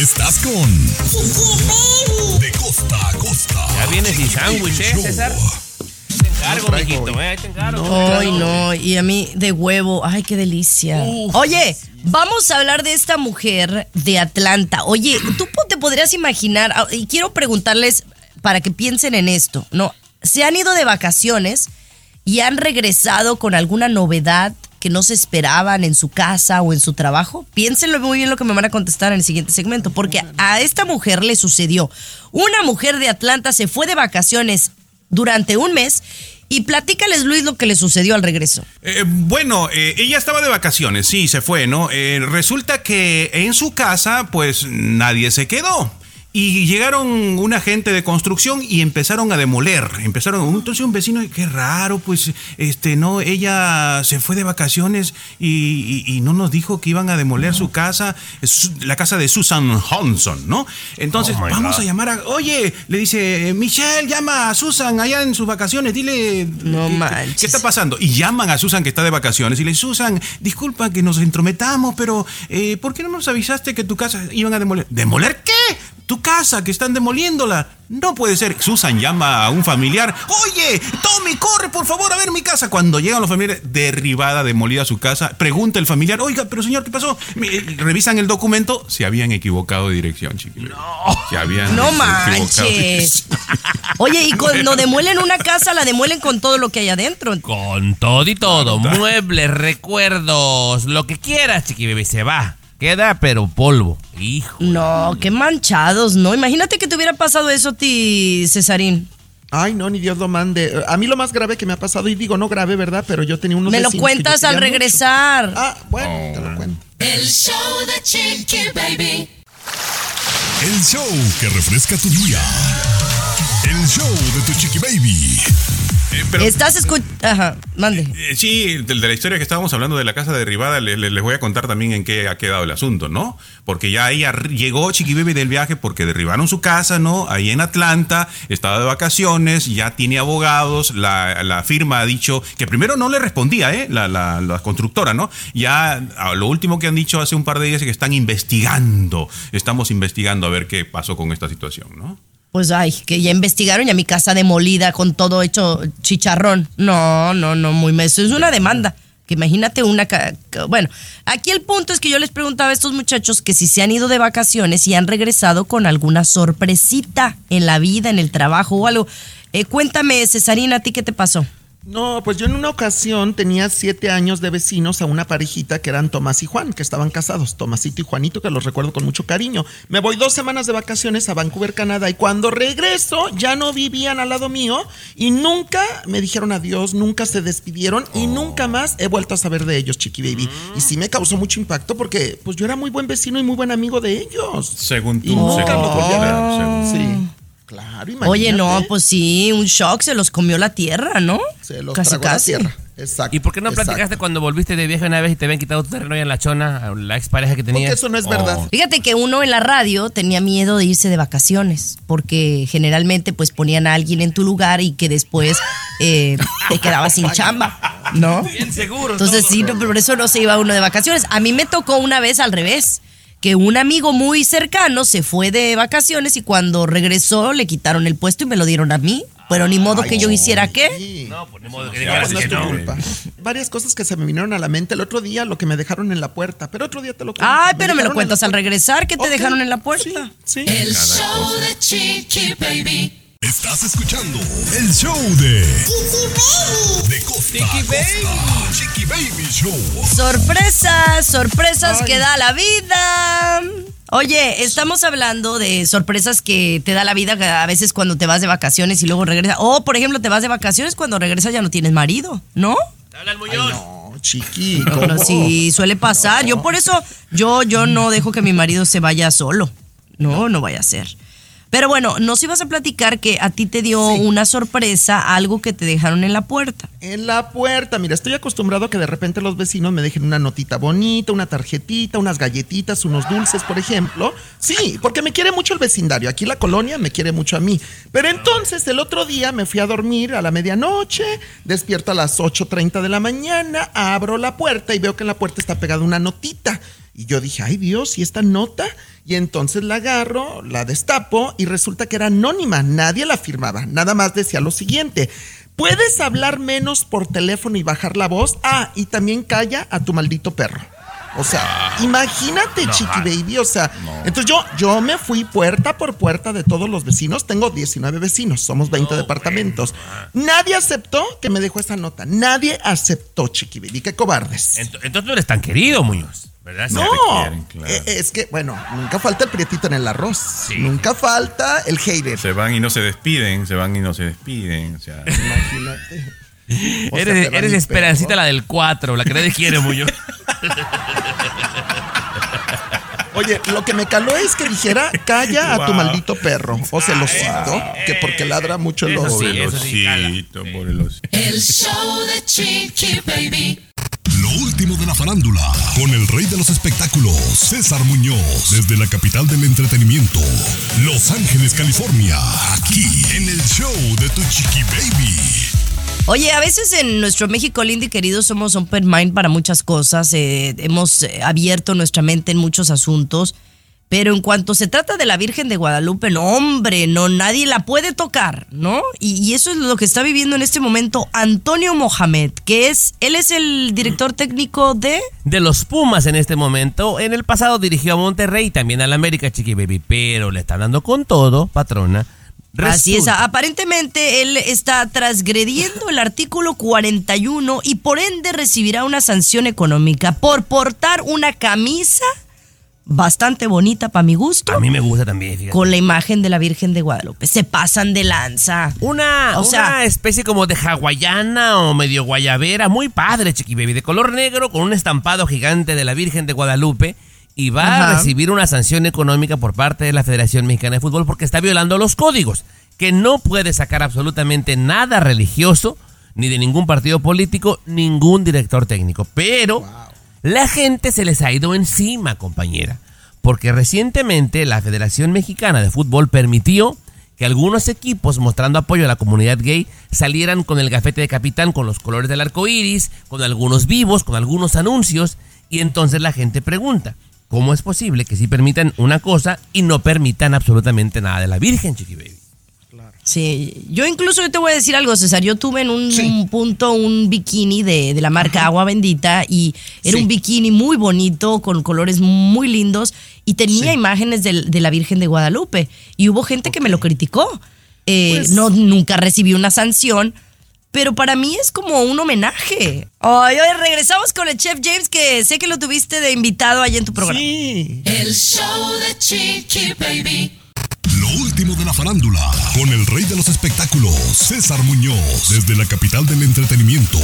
Estás con De costa a costa. Ya viene sin sándwich, ¿eh. César? Encargo, mijito, ¿eh? Ahí te encargo. Ay, no, y a mí de huevo, ay, qué delicia. Oye, vamos a hablar de esta mujer de Atlanta. Oye, tú te podrías imaginar, ah, y quiero preguntarles para que piensen en esto, ¿no? Se han ido de vacaciones y han regresado con alguna novedad que no se esperaban en su casa o en su trabajo? Piénsenlo muy bien lo que me van a contestar en el siguiente segmento, porque a esta mujer le sucedió. Una mujer de Atlanta se fue de vacaciones durante un mes Y platícales, Luis, lo que le sucedió al regreso. Eh, bueno, eh, ella estaba de vacaciones, sí, se fue, ¿no? Eh, resulta que en su casa, pues nadie se quedó. Y llegaron una gente de construcción y empezaron a demoler. Empezaron, entonces un vecino, qué raro, pues, este, no, ella se fue de vacaciones y, y- y no nos dijo que iban a demoler su casa, es la casa de Susan Honson, ¿no? Entonces, Oh vamos God. a llamar a, oye, le dice, Michelle, llama a Susan allá en sus vacaciones, dile, No ¿qué- manches. ¿qué está pasando? Y llaman a Susan que está de vacaciones y le dicen, Susan, disculpa que nos entrometamos, pero eh, ¿por qué no nos avisaste que tu casa iban a demoler? ¿Demoler qué? Tu casa, que están demoliéndola. No puede ser. Susan llama a un familiar. Oye, Tommy, corre por favor a ver mi casa. Cuando llegan los familiares, derribada, demolida su casa, pregunta el familiar, oiga, pero señor, ¿qué pasó? Eh, Revisan el documento, se habían equivocado de dirección, chiquillos. No. Se habían No manches. Oye, y cuando demuelen una casa, la demuelen con todo lo que hay adentro. Con todo y todo, muebles, recuerdos, lo que quieras, chiqui bebé, se va. Queda pero polvo. Hijo. No, qué manchados, ¿no? Imagínate que te hubiera pasado eso a ti, Cesarín. Ay, no, ni Dios lo mande. A mí lo más grave que me ha pasado, y digo no grave, ¿verdad? Pero yo tenía unos Me lo cuentas al mucho. regresar. Ah, bueno, te lo cuento. El show de Chiqui Baby. El show que refresca tu día. El show de tu chiqui baby. Eh, pero- Estás escuchando. Ajá, mande. Eh, Sí, de, de la historia que estábamos hablando de la casa derribada, le- le- les voy a contar también en qué ha quedado el asunto, ¿no? Porque ya ella llegó Chiqui Baby del viaje porque derribaron su casa, ¿no? Ahí en Atlanta, estaba de vacaciones, ya tiene abogados, la, la firma ha dicho que primero no le respondía, ¿eh? La, la- la constructora, ¿no? Ya lo último que han dicho hace un par de días es que están investigando, estamos investigando a ver qué pasó con esta situación, ¿no? Pues ay, que ya investigaron y a mi casa demolida con todo hecho chicharrón. No, no, no, muy eso es una demanda. Que imagínate una bueno, aquí el punto es que yo les preguntaba a estos muchachos que si se han ido de vacaciones y han regresado con alguna sorpresita en la vida, en el trabajo o algo. Eh, cuéntame, Cesarina, ¿a ti qué te pasó? No, pues yo en una ocasión tenía siete años de vecinos a una parejita que eran Tomás y Juan, que estaban casados, Tomasito y Juanito, que los recuerdo con mucho cariño. Me voy dos semanas de vacaciones a Vancouver, Canadá, y cuando regreso ya no vivían al lado mío y nunca me dijeron adiós, nunca se despidieron y nunca más he vuelto a saber de ellos, Chiqui Baby. Y sí me causó mucho impacto porque pues yo era muy buen vecino y muy buen amigo de ellos. Según Y tú, nunca según volví a ver. según- Sí, claro, imagínate. Oye, no, pues sí, un shock, se los comió la tierra, ¿no? Se los casi, tragó la casi. tierra. Exacto. ¿Y por qué no exacto. platicaste cuando volviste de viaje una vez y te habían quitado tu terreno allá en la chona, a la expareja que tenías? Porque eso no es verdad. Oh. Fíjate que uno en la radio tenía miedo de irse de vacaciones, porque generalmente pues ponían a alguien en tu lugar y que después eh, te quedabas sin chamba, ¿no? Bien seguro. Entonces todo. sí, no, por eso no se iba uno de vacaciones. A mí me tocó una vez al revés, que un amigo muy cercano se fue de vacaciones y cuando regresó le quitaron el puesto y me lo dieron a mí. Pero ni modo que yo hiciera qué. Sí. No, pues ni modo que No, no es que tu no. culpa. Varias cosas que se me vinieron a la mente el otro día, lo que me dejaron en la puerta, pero otro día te lo cuento. Ay, pero me lo cuentas al regresar, que te dejaron en la puerta. Sí, sí. El show de Chiqui Baby. Estás escuchando el show de De costa a costa. Chiqui Baby Show. Sorpresas, sorpresas que da la vida. Oye, estamos hablando de sorpresas que te da la vida a veces cuando te vas de vacaciones y luego regresas. O, por ejemplo, te vas de vacaciones cuando regresas ya no tienes marido, ¿no? Te habla el Muñoz. No, chiqui. Sí, suele pasar. Yo por eso, yo, yo no dejo que mi marido se vaya solo. No, no vaya a ser. Pero bueno, nos ibas a platicar que a ti te dio una sorpresa, algo que te dejaron en la puerta. En la puerta, mira, estoy acostumbrado a que de repente los vecinos me dejen una notita bonita, una tarjetita, unas galletitas, unos dulces, por ejemplo. Sí, porque me quiere mucho el vecindario. Aquí la colonia me quiere mucho a mí. Pero entonces el otro día me fui a dormir a la medianoche, despierto a las 8.30 de la mañana, abro la puerta y veo que en la puerta está pegada una notita. Y yo dije, ay Dios, ¿y esta nota? Y entonces la agarro, la destapo y resulta que era anónima, nadie la firmaba, nada más decía lo siguiente. Puedes hablar menos por teléfono y bajar la voz. Ah, y también calla a tu maldito perro. O sea, imagínate, chiqui baby. O sea, entonces yo, yo me fui puerta por puerta de todos los vecinos. Tengo 19 vecinos, somos 20 departamentos. Nadie aceptó que me dejó esa nota. Nadie aceptó, chiqui baby. Qué cobardes. Ent- Entonces no eres tan querido, Muñoz. ¿Verdad? No, te quieren, claro. eh, es que, bueno, nunca falta el prietito en el arroz. Nunca falta el hater. Se van y no se despiden, se van y no se despiden. O sea, Imagínate. Eres, Esperancita perro. la del 4, la que nadie quiere, Muñoz. Oye, lo que me caló es que dijera, calla a tu maldito perro. O celosito, que porque ladra mucho el oso. sí, sí. El show de Chiqui Baby. Lo último de la farándula, con el rey de los espectáculos, César Muñoz, desde la capital del entretenimiento, Los Ángeles, California, aquí en el show de Tu Chiqui Baby. Oye, a veces en nuestro México lindo y querido somos open mind para muchas cosas, eh, hemos eh, abierto nuestra mente en muchos asuntos, pero en cuanto se trata de la Virgen de Guadalupe, no, hombre, no, nadie la puede tocar, ¿no? Y, eso es lo que está viviendo en este momento Antonio Mohamed, que es, él es el director técnico de... De los Pumas en este momento. En el pasado dirigió a Monterrey y también al América, Chiqui Baby. Pero le están dando con todo, patrona. Así es, aparentemente él está transgrediendo el artículo 41 y por ende recibirá una sanción económica por portar una camisa bastante bonita para mi gusto A mí me gusta también, fíjate. con la imagen de la Virgen de Guadalupe. Se pasan de lanza. Una, O una sea- especie como de hawaiana o medio guayabera, muy padre, Chiqui Baby, de color negro con un estampado gigante de la Virgen de Guadalupe y va a recibir una sanción económica por parte de la Federación Mexicana de Fútbol porque está violando los códigos, que no puede sacar absolutamente nada religioso, ni de ningún partido político, ningún director técnico. Pero la gente se les ha ido encima, compañera, porque recientemente la Federación Mexicana de Fútbol permitió que algunos equipos mostrando apoyo a la comunidad gay salieran con el gafete de capitán con los colores del arco iris, con algunos vivos, con algunos anuncios, y entonces la gente pregunta. ¿Cómo es posible que sí permitan una cosa y no permitan absolutamente nada de la Virgen, Chiqui Baby? Sí, yo incluso yo te voy a decir algo, César. Yo tuve en un, Sí. punto un bikini de, de la marca Agua Bendita y era Sí. un bikini muy bonito, con colores muy lindos y tenía Sí. imágenes de, la Virgen de Guadalupe. Y hubo gente que me lo criticó. Eh, Pues- no, nunca recibí una sanción, pero para mí es como un homenaje. Ay, regresamos con el Chef James, que sé que lo tuviste de invitado allá en tu programa. Sí. El show de Chiqui Baby. Lo último de la farándula, con el rey de los espectáculos, César Muñoz, desde la capital del entretenimiento,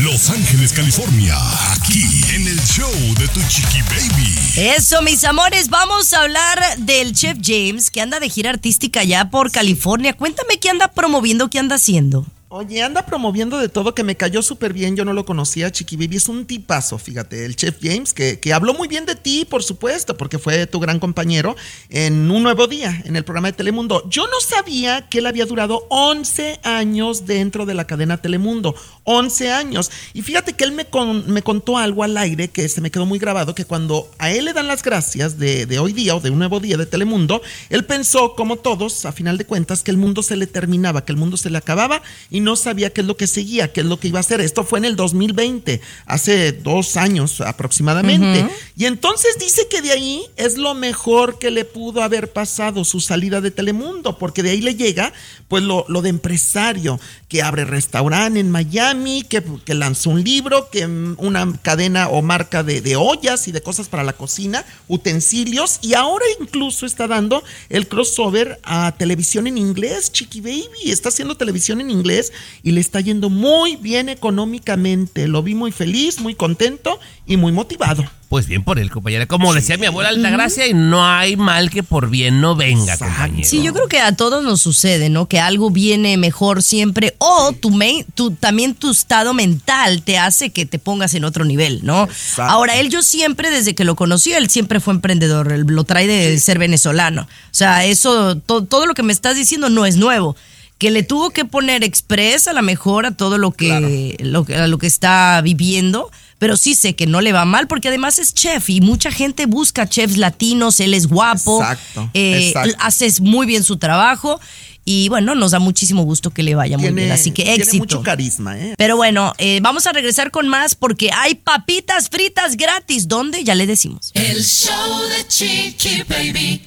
Los Ángeles, California, aquí en el show de Tu Chiqui Baby. Eso, mis amores, vamos a hablar del Chef James, que anda de gira artística ya por California. Cuéntame qué anda promoviendo, qué anda haciendo. Oye, anda promoviendo de todo que me cayó súper bien. Yo no lo conocía, Chiqui Baby. Es un tipazo, fíjate. El chef James, que, que habló muy bien de ti, por supuesto, porque fue tu gran compañero en Un Nuevo Día, en el programa de Telemundo. Yo no sabía que él había durado 11 años dentro de la cadena Telemundo. 11 años. Y fíjate que él me, con- me contó algo al aire que se me quedó muy grabado, que cuando a él le dan las gracias de, de hoy día o de Un Nuevo Día de Telemundo, él pensó, como todos, a final de cuentas, que el mundo se le terminaba, que el mundo se le acababa y no sabía qué es lo que seguía, qué es lo que iba a hacer. Esto fue en el 2020, hace dos años aproximadamente. Y entonces dice que de ahí es lo mejor que le pudo haber pasado su salida de Telemundo, porque de ahí le llega pues lo, lo de empresario, que abre restaurante en Miami, que, que lanzó un libro, que mm, una cadena o marca de, de ollas y de cosas para la cocina, utensilios, y ahora incluso está dando el crossover a televisión en inglés, Chiqui Baby, está haciendo televisión en inglés y le está yendo muy bien económicamente. Lo vi muy feliz, muy contento y muy motivado. Pues bien por él, compañera. Como decía mi abuela Altagracia, y no hay mal que por bien no venga, Exacto. compañero. Sí, yo creo que a todos nos sucede, ¿no? Que algo viene mejor siempre o tu, me- tu- también tu estado mental te hace que te pongas en otro nivel, ¿no? Exacto. Ahora, él yo siempre, desde que lo conocí, él siempre fue emprendedor, él lo trae de ser venezolano. O sea, eso, to- todo lo que me estás diciendo no es nuevo. Que le tuvo que poner express a la mejor a todo lo que, lo, a lo que está viviendo, pero sí sé que no le va mal porque además es chef y mucha gente busca chefs latinos, él es guapo, Exacto, eh, exacto. haces muy bien su trabajo y bueno, nos da muchísimo gusto que le vaya muy bien, así que tiene éxito. mucho carisma, ¿eh? Pero bueno, eh, vamos a regresar con más porque hay papitas fritas gratis. ¿Dónde? Ya le decimos. El show de Chiqui Baby.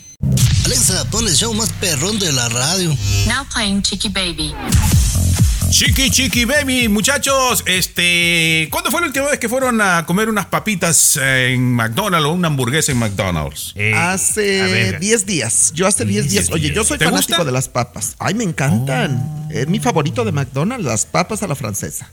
Alexa, pon el show más perrón de la radio. Now playing Chicky Baby. Chiqui Chiqui Baby, muchachos, este, ¿cuándo fue la última vez que fueron a comer unas papitas en McDonald's o una hamburguesa en McDonald's? Eh, Hace ver. 10 días. Yo hace 10 días. Oye, yo soy ¿Te fanático gusta? de las papas. Ay, me encantan. Es mi favorito de McDonald's, las papas a la francesa.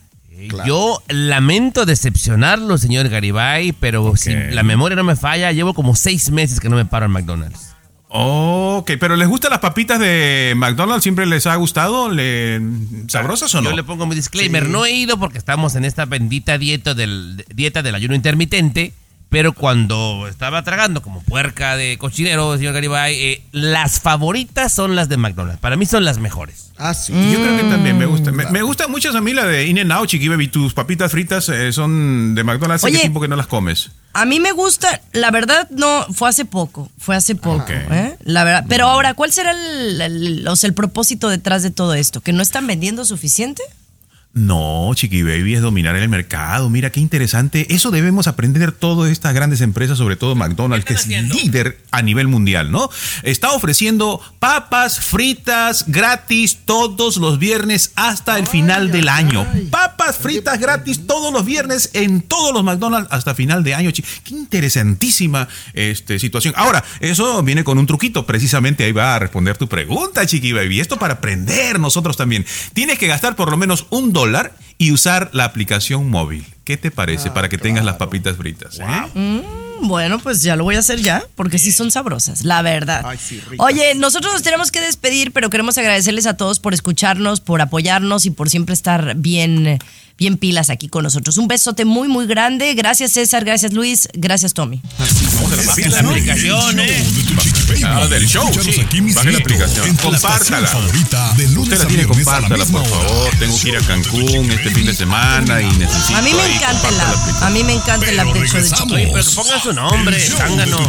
Yo lamento decepcionarlo, señor Garibay, pero si la memoria no me falla, llevo como seis meses que no me paro en McDonald's. Ok, pero ¿les gustan las papitas de McDonald's? ¿Siempre les ha gustado? ¿Le... ¿Sabrosas o no? Yo le pongo mi disclaimer, no he ido porque estamos en esta bendita dieta del, dieta del ayuno intermitente, pero cuando estaba tragando como puerca de cochinero, señor Garibay, eh, las favoritas son las de McDonald's. Para mí son las mejores. Ah, sí. Yo creo que también me gusta. Me, me gustan muchas a mí la de In-N-Out, Chiqui Baby. Tus papitas fritas eh, son de McDonald's. ¿Hace Oye. qué tiempo que no las comes? A mí me gusta, la verdad no, fue hace poco, fue hace poco, Ok. ¿eh? La verdad. Pero ahora, ¿cuál será el, el- o sea, el propósito detrás de todo esto? ¿Que no están vendiendo suficiente? No, Chiqui Baby, es dominar el mercado. Mira qué interesante. Eso debemos aprender todas estas grandes empresas, sobre todo McDonald's, que es líder a nivel mundial, ¿no? Está ofreciendo papas fritas gratis todos los viernes hasta el final del año. Papas fritas gratis todos los viernes en todos los McDonald's hasta final de año. chi- Qué interesantísima este, situación. Ahora, eso viene con un truquito. Precisamente ahí va a responder tu pregunta, Chiqui Baby. Esto para aprender nosotros también. Tienes que gastar por lo menos un dólar y usar la aplicación móvil. ¿Qué te parece para que tengas las papitas fritas? eh? Mm, Bueno, pues ya lo voy a hacer ya, porque sí son sabrosas, la verdad. Ay, sí. Oye, nosotros nos tenemos que despedir, pero queremos agradecerles a todos por escucharnos, por apoyarnos y por siempre estar bien, bien pilas aquí con nosotros. Un besote muy, muy grande. Gracias, César. Gracias, Luis. Gracias, Tommy. Bajen la aplicación, ¿eh? Ah, del show, sí. Baje la aplicación. Compártala. favorita de lunes Usted la tiene, la compártala, por favor. Tengo que ir a Cancún este fin de semana y necesito. A mí me encanta la. A mí me encanta del show de. Oye, pero que pongan su nombre, zángano.